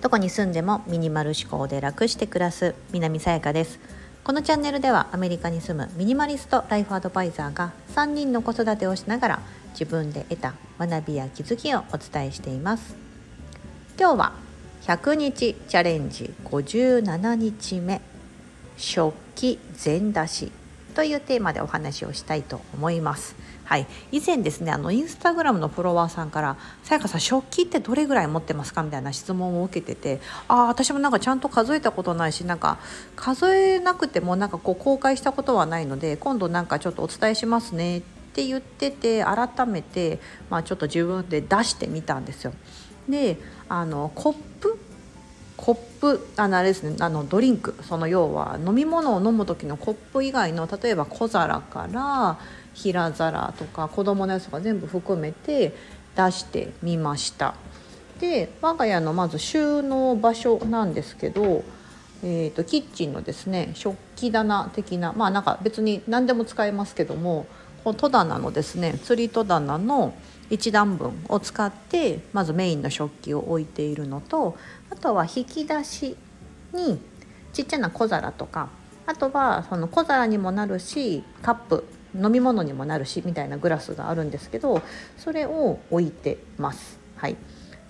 どこに住んでもミニマル思考で楽して暮らす南さやかです。このチャンネルではアメリカに住むミニマリストライフアドバイザーが3人の子育てをしながら自分で得た学びや気づきをお伝えしています。今日は100日チャレンジ57日目。食器全出し。というテーマでお話をしたいと思いますはい、以前ですねあのインスタグラムのフォロワーさんから「さやかさん食器ってどれぐらい持ってますか?」みたいな質問を受けててああ私もなんかちゃんと数えたことないしなんか数えなくてもなんかこう公開したことはないので今度なんかちょっとお伝えしますねって言ってて改めて、まあ、ちょっと自分で出してみたんですよ。であのコップコップあのあれですねあのドリンクその要は飲み物を飲む時のコップ以外の例えば小皿から平皿とか子供のやつとか全部含めて出してみました。で我が家のまず収納場所なんですけど、えーと、キッチンのですね食器棚的なまあなんか別に何でも使えますけども戸棚のですね釣り戸棚の1段分を使ってまずメインの食器を置いているのとあとは引き出しにちっちゃな小皿とかあとはその小皿にもなるしカップ飲み物にもなるしみたいなグラスがあるんですけどそれを置いてます。はい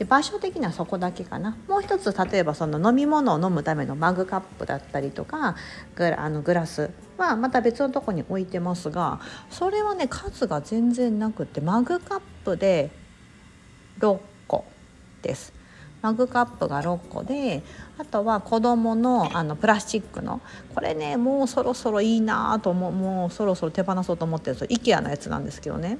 で場所的にはそこだけかな。もう一つ例えばその飲み物を飲むためのマグカップだったりとかグラあのグラスはまた別のとこに置いてますがそれはね数が全然なくてマグカップで6個です。マグカップが6個であとは子供のあのプラスチックの。これねもうそろそろいいなと思うもうそろそろ手放そうと思ってるんです IKEA のやつなんですけどね。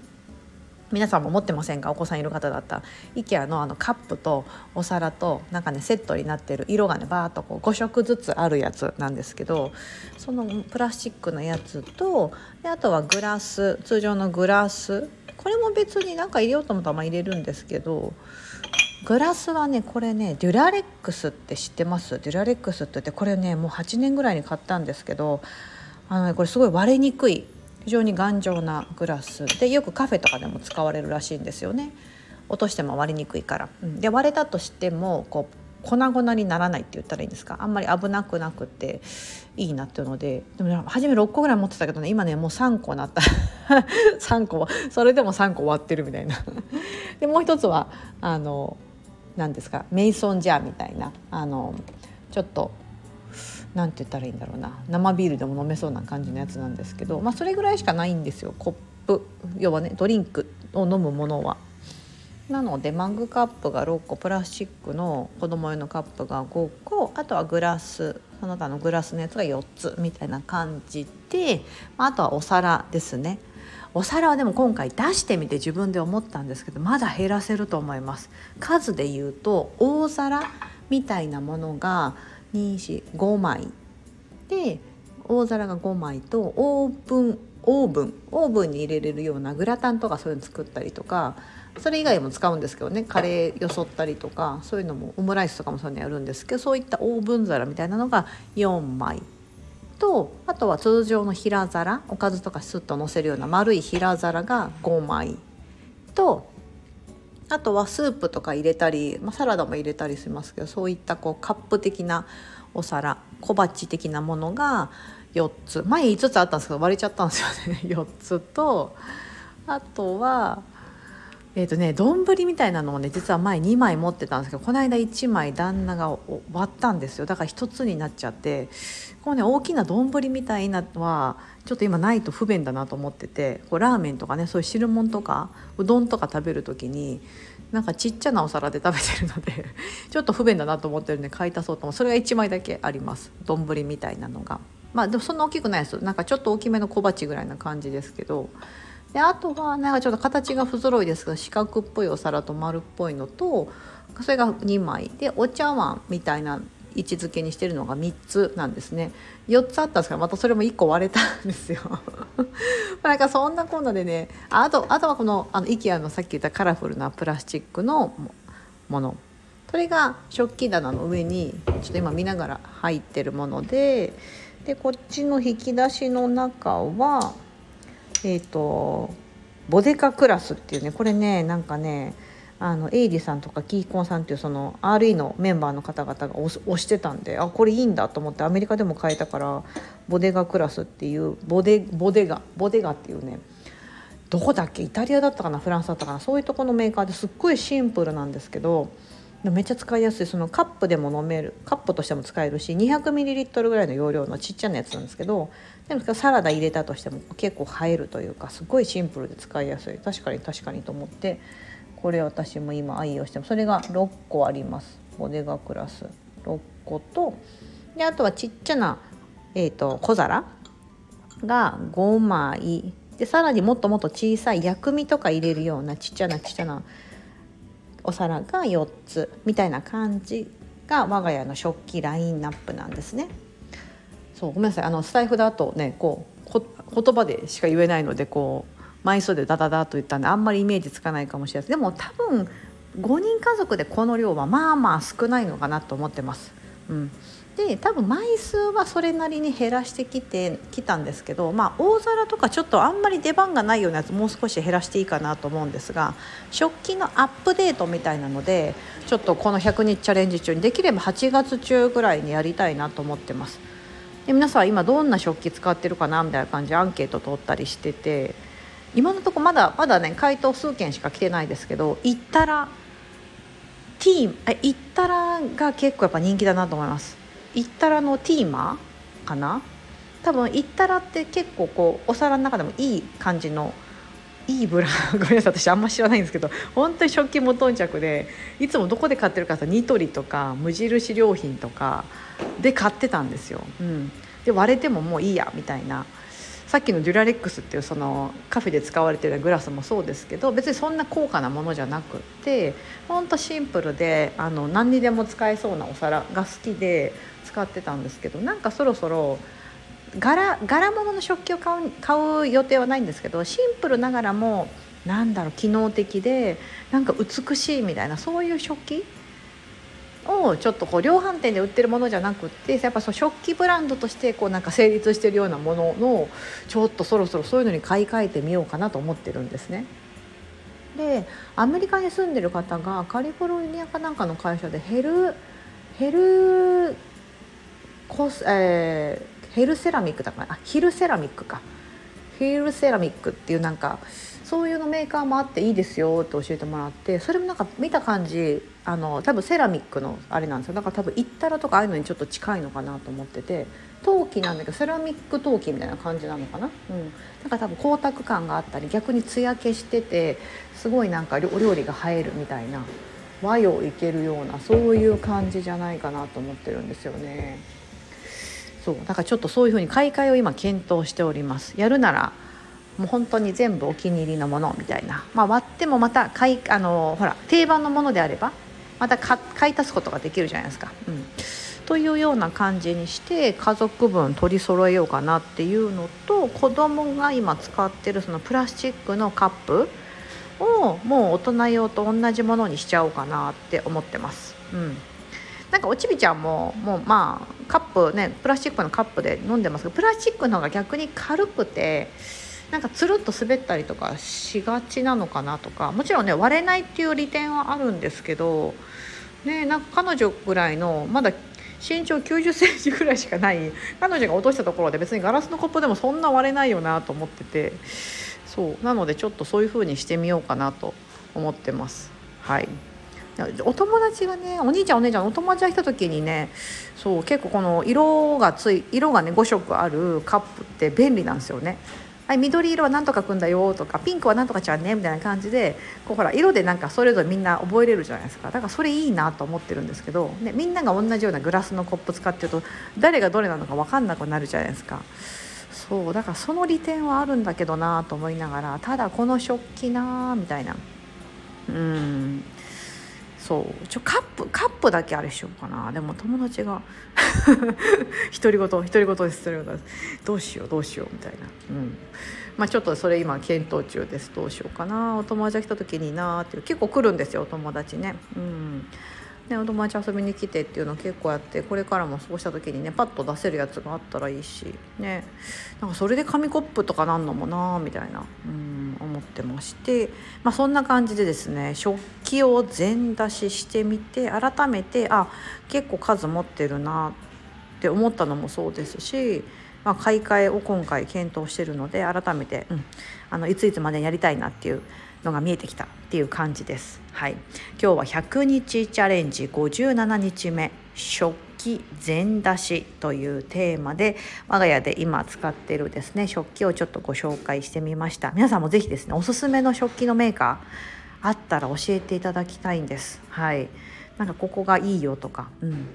皆さんも持ってませんか？お子さんいる方だったら。IKEA のあのカップとお皿となんかねセットになってる色がねバーッとこう5色ずつあるやつなんですけどそのプラスチックのやつとであとはグラス通常のグラス。これも別になんか入れようと思ったらま入れるんですけどグラスはねこれねデュラレックスって知ってます？デュラレックスって言ってこれねもう8年ぐらいに買ったんですけどあの、ね、これすごい割れにくい非常に頑丈なグラス。でよくカフェとかでも使われるらしいんですよね。落としても割れにくいから。うん、で割れたとしてもこう粉々にならないって言ったらいいんですか？あんまり危なくなくていいなっていうので。でも、ね、初め6個ぐらい持ってたけどね今ねもう3個なった。3個それでも3個割ってるみたいな。でもう一つはあの何ですか？メイソンジャーみたいな。あのちょっと何て言ったらいいんだろうな。生ビールでも飲めそうな感じのやつなんですけど、まあ、それぐらいしかないんですよ。コップ。要はねドリンクを飲むものは。なのでマグカップが6個プラスチックの子供用のカップが5個あとはグラス。その他のグラスのやつが4つみたいな感じであとはお皿ですね。お皿はでも今回出してみて自分で思ったんですけどまだ減らせると思います。数で言うと大皿みたいなものが5枚。で大皿が5枚とオーブンオーブンオーブンに入れれるようなグラタンとかそういうの作ったりとかそれ以外も使うんですけどねカレーよそったりとかそういうのもオムライスとかもそういうのやるんですけどそういったオーブン皿みたいなのが4枚。とあとは通常の平皿おかずとかスッとのせるような丸い平皿が5枚。とあとはスープとか入れたり、まあ、サラダも入れたりしますけどそういったこうカップ的なお皿小鉢的なものが4つ。前5つあったんですけど割れちゃったんですよね。4つとあとはえーとね丼みたいなのをね実は前2枚持ってたんですけどこの間1枚旦那が割ったんですよ。だから1つになっちゃってこのね大きな丼みたいなのはちょっと今ないと不便だなと思っててこうラーメンとかねそういう汁物とかうどんとか食べる時になんかちっちゃなお皿で食べてるので ちょっと不便だなと思ってるんで買い足そうと思う。それが1枚だけあります。丼みたいなのが。まあでもそんな大きくないですなんかちょっと大きめの小鉢ぐらいな感じですけど。であとはなんかちょっと形が不揃いですが四角っぽいお皿と丸っぽいのとそれが2枚でお茶碗みたいな位置づけにしてるのが3つなんですね。4つあったんですけどまたそれも1個割れたんですよ。なんかそんなこんなでねあとあとはこのあの IKEA のさっき言ったカラフルなプラスチックのもの。それが食器棚の上にちょっと今見ながら入ってるものででこっちの引き出しの中はえっ、ー、とボデカクラスっていうねこれねなんかねあのエイリさんとかキーコンさんっていうその RE のメンバーの方々が推してたんであこれいいんだと思ってアメリカでも買えたからボデガクラスっていうボデボデガボデガっていうねどこだっけ？イタリアだったかな？フランスだったかな？そういうとこのメーカーですっごいシンプルなんですけどめっちゃ使いやすいそのカップでも飲めるカップとしても使えるし 200ml ぐらいの容量のちっちゃなやつなんですけどでもサラダ入れたとしても結構映えるというかすごいシンプルで使いやすい。確かに確かにと思ってこれ私も今愛用してもそれが6個あります。ボデガクラス。6個とであとはちっちゃな、えーと、小皿が5枚。でさらにもっともっと小さい薬味とか入れるようなちっちゃなちっちゃなお皿が4つみたいな感じが我が家の食器ラインナップなんですね。そうごめんなさいあのスタイフだとねこう言葉でしか言えないのでこう枚数でダダダと言ったんであんまりイメージつかないかもしれないでも多分5人家族でこの量はまあまあ少ないのかなと思ってます。うん、で多分枚数はそれなりに減らしてきてきたんですけど、まあ、大皿とかちょっとあんまり出番がないようなやつもう少し減らしていいかなと思うんですが食器のアップデートみたいなのでちょっとこの100日チャレンジ中にできれば8月中ぐらいにやりたいなと思ってます。で皆さん今どんな食器使ってるかなみたいな感じでアンケート取ったりしてて今のとこまだまだね回答数件しか来てないですけど行ったらティーえ行ったらが結構やっぱ人気だなと思います行ったらのティーマかな？多分行ったらって結構こうお皿の中でもいい感じのいいブランド。ごめんなさい私あんま知らないんですけど本当に食器も頓着でいつもどこで買ってるかとニトリとか無印良品とかで買ってたんですよ、うん、で割れてももういいやみたいな。さっきのデュラレックスっていうそのカフェで使われてるグラスもそうですけど別にそんな高価なものじゃなくってほんとシンプルであの何にでも使えそうなお皿が好きで使ってたんですけどなんかそろそろ柄柄物の食器を買う買う予定はないんですけどシンプルながらもなんだろう機能的でなんか美しいみたいなそういう食器をちょっとこう量販店で売ってるものじゃなくってやっぱその食器ブランドとしてこうなんか成立してるようなもののちょっとそろそろそういうのに買い替えてみようかなと思ってるんですね。でアメリカに住んでる方がカリフォルニアかなんかの会社でヘルヘルコス、えー、ヘルセラミックだからあヒルセラミックかヒルセラミックっていうなんかそういうのメーカーもあっていいですよって教えてもらってそれもなんか見た感じあの多分セラミックのあれなんですよ。だから多分イッタラとかああいうのにちょっと近いのかなと思ってて。陶器なんだけどセラミック陶器みたいな感じなのかな、うん、だから多分光沢感があったり逆に艶消しててすごいなんかお料理が映えるみたいな和洋いけるようなそういう感じじゃないかなと思ってるんですよね。そう。だからちょっとそういうふうに買い替えを今検討しております。やるならもう本当に全部お気に入りのものみたいな、まあ、割ってもまた買いあのほら定番のものであればまた買い足すことができるじゃないですか。うんというような感じにして家族分取り揃えようかなっていうのと子供が今使ってるそのプラスチックのカップをもう大人用と同じものにしちゃおうかなって思ってます。うんなんかおちびちゃんももうまあカップねプラスチックのカップで飲んでますけどプラスチックの方が逆に軽くてなんかつるっと滑ったりとかしがちなのかなとかもちろんね割れないっていう利点はあるんですけど、ね、なんか彼女ぐらいのまだ身長9 0センチぐらいしかない彼女が落としたところで別にガラスのコップでもそんな割れないよなと思っててそうなのでちょっとそういう風にしてみようかなと思ってます。はいお友達がねお兄ちゃんお姉ちゃんお友達が来た時にねそう結構この色がつい色がね5色あるカップって便利なんですよねはい、緑色は何とかくんだよとかピンクは何とかちゃんねみたいな感じでこうほら色でなんかそれぞれみんな覚えれるじゃないですか。だからそれいいなと思ってるんですけど、ね、みんなが同じようなグラスのコップ使ってると誰がどれなのか分かんなくなるじゃないですか。そうだからその利点はあるんだけどなと思いながらただこの食器なみたいな。うん。そう。ちょカップカップだけあれしようかな。でも友達が 独り言独り言です。独り言ですどうしようどうしようみたいな。うん。まあちょっとそれ今検討中です。どうしようかな。お友達が来た時になっていう。結構来るんですよお友達ね。うん。ね、お友達遊びに来てっていうの結構やってこれからもそうした時にねパッと出せるやつがあったらいいし。ね。なんかそれで紙コップとかなんのもなみたいな。うん。思ってまして、まあ、そんな感じでですね食器を全出ししてみて改めてあ結構数持ってるなって思ったのもそうですし、まあ、買い替えを今回検討してるので改めて、うん、あのいついつまでやりたいなっていうのが見えてきたっていう感じです。はい、今日は100日チャレンジ57日目食器全出しというテーマで我が家で今使ってるですね食器をちょっとご紹介してみました皆さんも是非ですねおすすめの食器のメーカーあったら教えていただきたいんですはいなんかここがいいよとかうん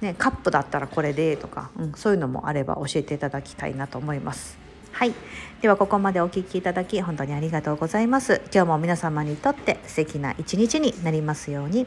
ね、カップだったらこれでとか、うん、そういうのもあれば教えていただきたいなと思います。はい。ではここまでお聴きいただき本当にありがとうございます。今日も皆様にとって素敵な一日になりますように。